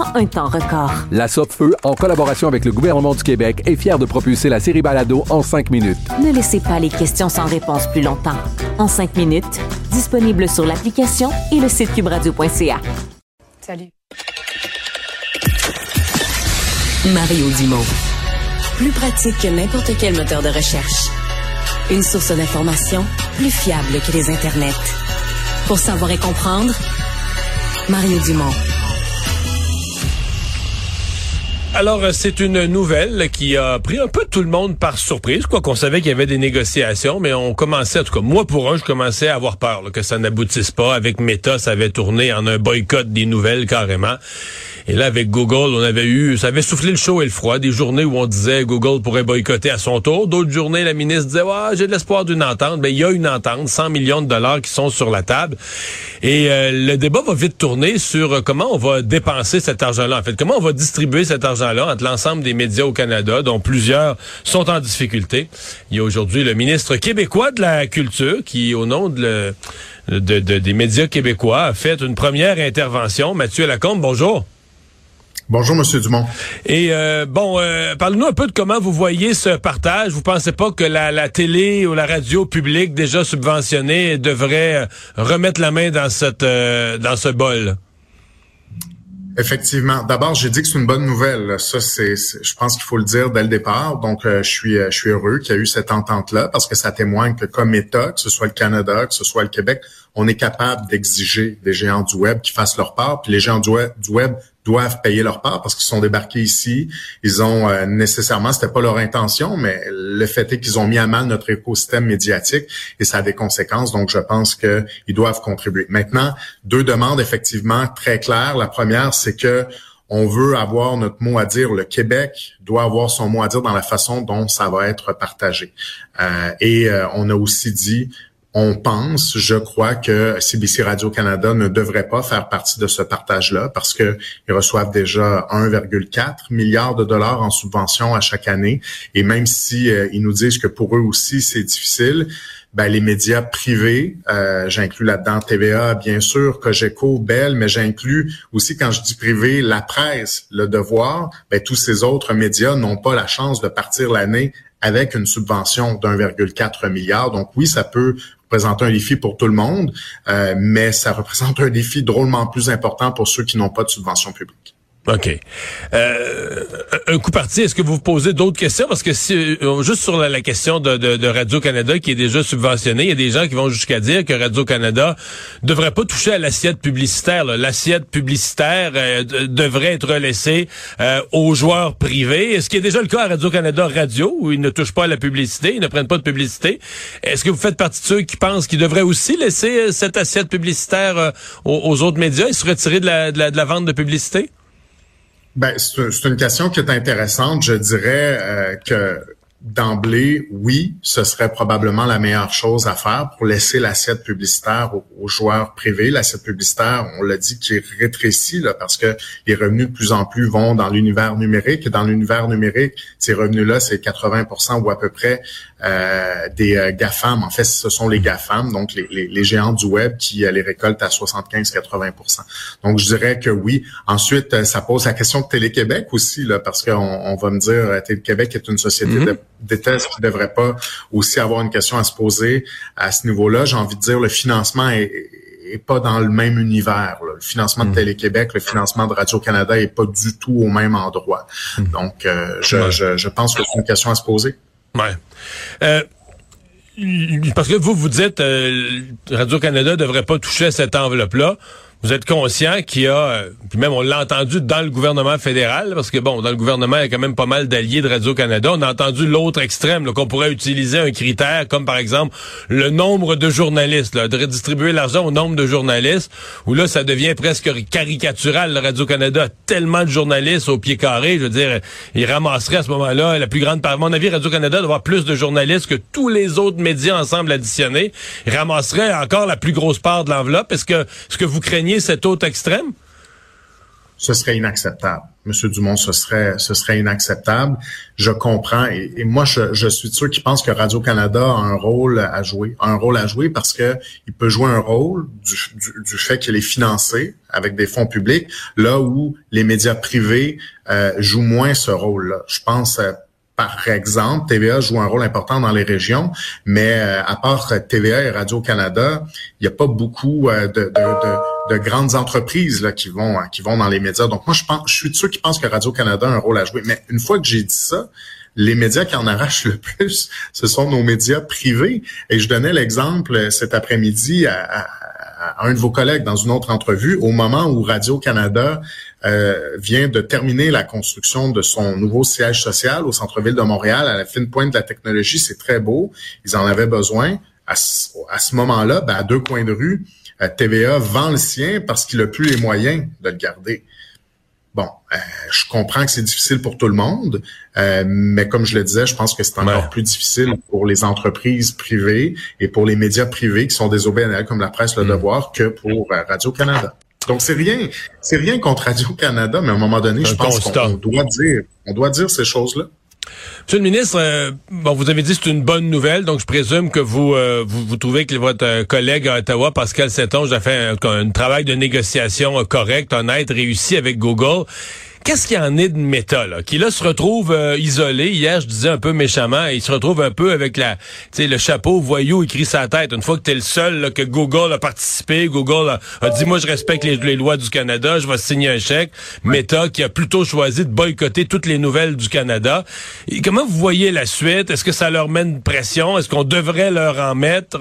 en un temps record. La Feu, en collaboration avec le gouvernement du Québec, est fière de propulser la série Balado en cinq minutes. Ne laissez pas les questions sans réponse plus longtemps. En 5 minutes, disponible sur l'application et le site cubradio.ca. Salut. Mario Dumont. Plus pratique que n'importe quel moteur de recherche. Une source d'information plus fiable que les internets. Pour savoir et comprendre, Mario Dumont. Alors, euh, c'est une nouvelle qui a pris un peu tout le monde par surprise, quoi qu'on savait qu'il y avait des négociations, mais on commençait, en tout cas, moi pour un, je commençais à avoir peur que ça n'aboutisse pas. Avec Meta, ça avait tourné en un boycott des nouvelles carrément. Et là, avec Google, on avait eu, ça avait soufflé le chaud et le froid. Des journées où on disait Google pourrait boycotter à son tour. D'autres journées, la ministre disait, ouais, j'ai de l'espoir d'une entente. Ben, il y a une entente, 100 millions de dollars qui sont sur la table. Et euh, le débat va vite tourner sur euh, comment on va dépenser cet argent-là. En fait, comment on va distribuer cet argent-là entre l'ensemble des médias au Canada, dont plusieurs sont en difficulté. Il y a aujourd'hui le ministre québécois de la Culture qui, au nom de de, de, des médias québécois, a fait une première intervention. Mathieu Lacombe, bonjour. Bonjour, Monsieur Dumont. Et euh, bon, euh, parlez-nous un peu de comment vous voyez ce partage. Vous pensez pas que la, la télé ou la radio publique déjà subventionnée devrait euh, remettre la main dans cette euh, dans ce bol? Effectivement. D'abord, j'ai dit que c'est une bonne nouvelle. Ça, c'est, je pense qu'il faut le dire dès le départ. Donc, euh, je suis, je suis heureux qu'il y ait eu cette entente-là parce que ça témoigne que comme État, que ce soit le Canada, que ce soit le Québec, on est capable d'exiger des géants du web qui fassent leur part. Puis les géants du web, du web doivent payer leur part parce qu'ils sont débarqués ici. Ils ont euh, nécessairement, c'était pas leur intention, mais le fait est qu'ils ont mis à mal notre écosystème médiatique et ça a des conséquences. Donc, je pense qu'ils doivent contribuer. Maintenant, deux demandes effectivement très claires. La première, c'est que on veut avoir notre mot à dire. Le Québec doit avoir son mot à dire dans la façon dont ça va être partagé. Euh, et euh, on a aussi dit on pense, je crois, que CBC Radio-Canada ne devrait pas faire partie de ce partage-là parce qu'ils reçoivent déjà 1,4 milliard de dollars en subventions à chaque année. Et même si euh, ils nous disent que pour eux aussi c'est difficile, ben, les médias privés, euh, j'inclus là-dedans TVA, bien sûr, Cogeco, Bell, mais j'inclus aussi, quand je dis privé, la presse, le devoir, ben, tous ces autres médias n'ont pas la chance de partir l'année avec une subvention d'1,4 milliard. Donc oui, ça peut représenter un défi pour tout le monde, euh, mais ça représente un défi drôlement plus important pour ceux qui n'ont pas de subvention publique. OK. Euh, un coup parti, est-ce que vous vous posez d'autres questions? Parce que si, euh, juste sur la, question de, Radio-Canada qui est déjà subventionné, il y a des gens qui vont jusqu'à dire que Radio-Canada devrait pas toucher à l'assiette publicitaire. L'assiette publicitaire euh, devrait être laissée euh, aux joueurs privés. Est-ce qui est déjà le cas à Radio-Canada Radio, où ils ne touchent pas à la publicité, ils ne prennent pas de publicité? Est-ce que vous faites partie de ceux qui pensent qu'ils devraient aussi laisser cette assiette publicitaire aux, autres médias et se retirer de la vente de publicité? Ben, c'est une question qui est intéressante. Je dirais euh, que d'emblée, oui, ce serait probablement la meilleure chose à faire pour laisser l'assiette publicitaire aux, joueurs privés. L'assiette publicitaire, on l'a dit, qui est rétrécie là, parce que les revenus de plus en plus vont dans l'univers numérique. Et dans l'univers numérique, ces revenus-là, c'est 80% ou à peu près euh, des euh, GAFAM. En fait, ce sont les GAFAM, donc les, les, les géants du web qui euh, les récoltent à 75-80% Donc, je dirais que oui. Ensuite, ça pose la question de Télé-Québec aussi, là, parce qu'on on va me dire, Télé-Québec est une société mm-hmm. de déteste qui ne devrait pas aussi avoir une question à se poser à ce niveau-là. J'ai envie de dire le financement est, est, pas dans le même univers. Le financement de hmm. Télé-Québec, le financement de Radio-Canada est pas du tout au même endroit. Hmm. Donc, euh, je, je, je, pense que c'est une question à se poser. Ouais. Euh, parce que vous, vous dites euh, Radio-Canada devrait pas toucher à cette enveloppe-là vous êtes conscient qu'il y a, euh, puis même on l'a entendu dans le gouvernement fédéral, parce que bon, dans le gouvernement, il y a quand même pas mal d'alliés de Radio-Canada. On a entendu l'autre extrême, qu'on pourrait utiliser un critère comme par exemple le nombre de journalistes, là, de redistribuer l'argent au nombre de journalistes, où là, ça devient presque caricatural. Radio-Canada a tellement de journalistes au pied carré, je veux dire, il ramasserait à ce moment-là la plus grande part. À mon avis, Radio-Canada doit avoir plus de journalistes que tous les autres médias ensemble additionnés. Il ramasserait encore la plus grosse part de l'enveloppe. Est-ce que ce que vous craignez cet autre extrême? Ce serait inacceptable. Monsieur Dumont, ce serait, ce serait inacceptable. Je comprends. Et, moi, je, suis sûr qui pense que Radio-Canada a un rôle à jouer. un rôle à jouer parce que il peut jouer un rôle du, fait qu'il est financé avec des fonds publics, là où les médias privés euh, jouent moins ce rôle-là. Je pense euh, par exemple, TVA joue un rôle important dans les régions, mais euh, à part TVA et Radio-Canada, il n'y a pas beaucoup euh, de, de, grandes entreprises là, qui vont qui vont dans les médias. Donc moi, je pense, je suis de ceux qui pensent que Radio-Canada a un rôle à jouer. Mais une fois que j'ai dit ça, les médias qui en arrachent le plus, ce sont nos médias privés. Et je donnais l'exemple euh, cet après-midi à, un de vos collègues dans une autre entrevue, au moment où Radio-Canada euh, vient de terminer la construction de son nouveau siège social au centre-ville de Montréal, à la fine pointe de la technologie. C'est très beau. Ils en avaient besoin. À ce, moment-là, ben, à deux coins de rue, euh, TVA vend le sien parce qu'il n'a plus les moyens de le garder. Bon, euh, je comprends que c'est difficile pour tout le monde, euh, mais comme je le disais, je pense que c'est encore plus difficile pour les entreprises privées et pour les médias privés qui sont des OBNL comme la presse Le mm. Devoir que pour euh, Radio-Canada. Donc c'est rien, c'est rien contre Radio-Canada, mais à un moment donné, je pense qu'on doit dire, on doit dire ces choses-là. Monsieur le ministre, euh, bon, vous avez dit que c'est une bonne nouvelle, donc je présume que vous euh, vous, trouvez que votre euh, collègue à Ottawa, Pascal Seton, a fait un, travail de négociation correct, honnête, réussi avec Google. Qu'est-ce qu'il y en est de méta, là, qui là se retrouve euh, isolé? Hier, je disais un peu méchamment, il se retrouve un peu avec la, le chapeau voyou écrit sa tête. Une fois que tu es le seul que Google a participé, Google a, dit, moi, je respecte les, lois du Canada, je vais signer un chèque. Meta, qui a plutôt choisi de boycotter toutes les nouvelles du Canada. Et comment vous voyez la suite? Est-ce que ça leur met une pression? Est-ce qu'on devrait leur en mettre?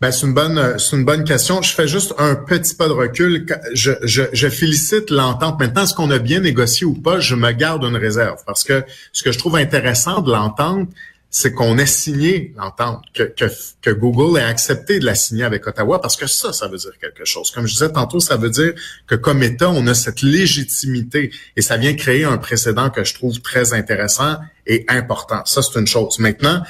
Ben, c'est une bonne, c'est une bonne question. Je fais juste un petit pas de recul. Je, je, je félicite l'entente. Maintenant, est-ce qu'on a bien négocié ou pas? Je me garde une réserve parce que ce que je trouve intéressant de l'entente, c'est qu'on ait signé l'entente, que, que, que, Google ait accepté de la signer avec Ottawa, parce que ça, ça veut dire quelque chose. Comme je disais tantôt, ça veut dire que comme État, on a cette légitimité et ça vient créer un précédent que je trouve très intéressant et important. Ça, c'est une chose. Maintenant,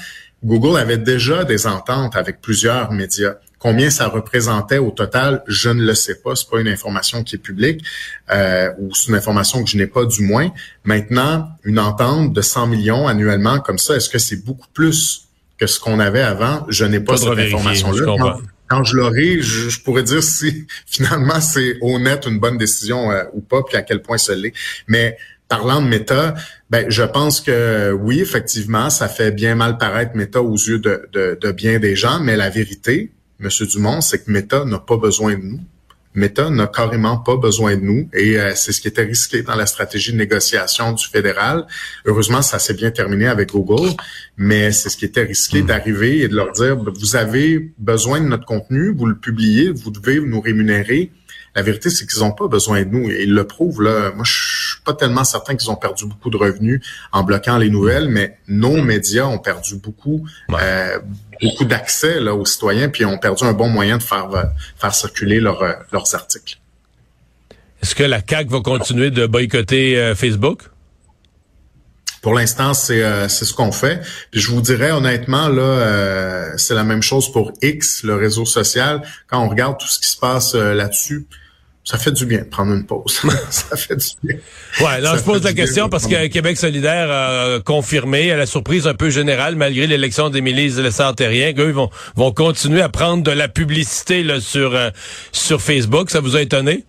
Google avait déjà des ententes avec plusieurs médias. Combien ça représentait au total, je ne le sais pas. C'est pas une information qui est publique euh, ou c'est une information que je n'ai pas du moins. Maintenant, une entente de 100 millions annuellement comme ça, est-ce que c'est beaucoup plus que ce qu'on avait avant? Je n'ai pas, cette information-là. Quand, je l'aurai, je, pourrais dire si finalement c'est honnête, une bonne décision euh, ou pas, puis à quel point ce l'est. Mais parlant de méta, ben, je pense que oui, effectivement, ça fait bien mal paraître méta aux yeux de, de, bien des gens, mais la vérité, Monsieur Dumont, c'est que méta n'a pas besoin de nous. Meta n'a carrément pas besoin de nous et euh, c'est ce qui était risqué dans la stratégie de négociation du fédéral. Heureusement, ça s'est bien terminé avec Google, mais c'est ce qui était risqué hmm. d'arriver et de leur dire, vous avez besoin de notre contenu, vous le publiez, vous devez nous rémunérer la vérité, c'est qu'ils n'ont pas besoin de nous. Et ils le prouvent, là. Moi, je suis pas tellement certain qu'ils ont perdu beaucoup de revenus en bloquant les nouvelles, mais nos médias ont perdu beaucoup, euh, beaucoup d'accès là, aux citoyens, puis ont perdu un bon moyen de faire, euh, faire circuler euh, leurs articles. Est-ce que la CAQ va continuer de boycotter Facebook? Pour l'instant, c'est c'est ce qu'on fait. Puis je vous dirais honnêtement là, c'est la même chose pour X, le réseau social. Quand on regarde tout ce qui se passe là-dessus, ça fait du bien de prendre une pause. ça fait du bien. Ouais, là, je pose la question parce que Québec solidaire a confirmé, à la surprise un peu générale, malgré l'élection d'Émilie Lessard-Terrien, qu'eux vont, vont continuer à prendre de la publicité là, sur, euh, sur Facebook. Ça vous a étonné?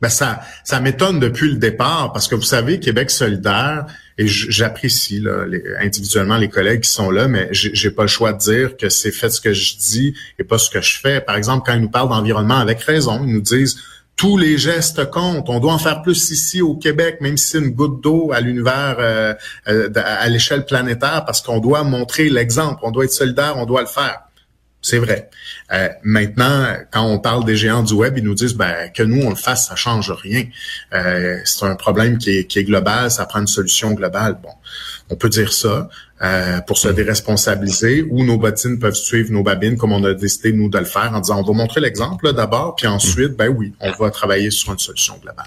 Ben ça, ça m'étonne depuis le départ parce que vous savez, Québec solidaire et j'apprécie là, individuellement les collègues qui sont là, mais j'ai pas le choix de dire que c'est fait ce que je dis et pas ce que je fais. Par exemple, quand ils nous parlent d'environnement avec raison, ils nous disent tous les gestes comptent. On doit en faire plus ici au Québec, même si c'est une goutte d'eau à l'univers, euh, euh, à l'échelle planétaire, parce qu'on doit montrer l'exemple. On doit être solidaire, on doit le faire. C'est vrai. Euh, maintenant, quand on parle des géants du web, ils nous disent ben, que nous on le fasse, ça change rien. Euh, c'est un problème qui est, qui est, global, ça prend une solution globale. Bon, on peut dire ça euh, pour se déresponsabiliser, ou nos bottines peuvent suivre nos babines comme on a décidé nous de le faire en disant on va montrer l'exemple d'abord, puis ensuite, ben oui, on va travailler sur une solution globale.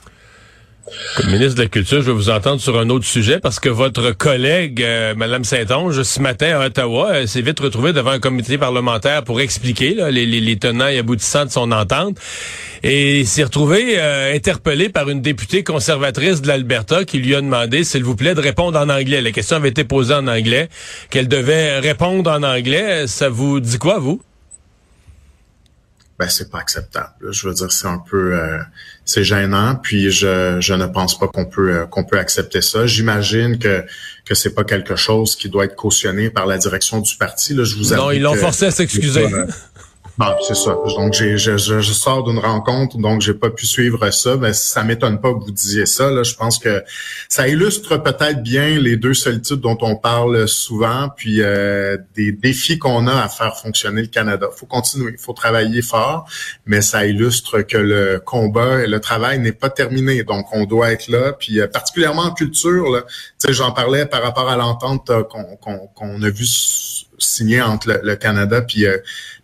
Comme ministre de la Culture, je vais vous entendre sur un autre sujet parce que votre collègue, euh, Mme Saint-Onge, ce matin à Ottawa, s'est vite retrouvée devant un comité parlementaire pour expliquer les, tenants et aboutissants de son entente. Et s'est retrouvée euh, interpellée par une députée conservatrice de l'Alberta qui lui a demandé, s'il vous plaît, de répondre en anglais. La question avait été posée en anglais, qu'elle devait répondre en anglais. Ça vous dit quoi, vous? Ben c'est pas acceptable. Je veux dire, c'est un peu, euh, c'est gênant. Puis je, je ne pense pas qu'on peut euh, qu'on peut accepter ça. J'imagine que que c'est pas quelque chose qui doit être cautionné par la direction du parti. Là, je vous non, ils l'ont forcé à s'excuser. Bon, c'est ça. Donc, j'ai, je, je, sors d'une rencontre, donc j'ai pas pu suivre ça. Mais ça m'étonne pas que vous disiez ça. Là. Je pense que ça illustre peut-être bien les deux solitudes dont on parle souvent, puis euh, des défis qu'on a à faire fonctionner le Canada. Faut continuer, faut travailler fort, mais ça illustre que le combat et le travail n'est pas terminé. Donc, on doit être là. Puis, euh, particulièrement en culture, là, j'en parlais par rapport à l'entente euh, qu'on, qu'on, a vu signer entre le, Canada puis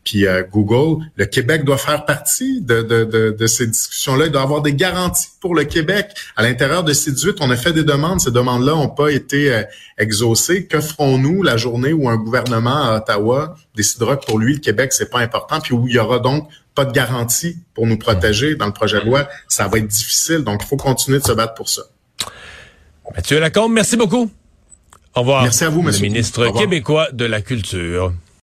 puis euh, Google, le Québec doit faire partie de, de, de, de ces discussions-là. Il doit avoir des garanties pour le Québec. À l'intérieur de ces 18, on a fait des demandes. Ces demandes-là n'ont pas été euh, exaucées. Que ferons-nous la journée où un gouvernement à Ottawa décidera que pour lui, le Québec, c'est pas important, puis où il y aura donc pas de garantie pour nous protéger dans le projet de loi? Ça va être difficile. Donc, il faut continuer de se battre pour ça. Mathieu Lacombe, merci beaucoup. Au revoir. Merci à vous, monsieur. Le ministre québécois de la Culture.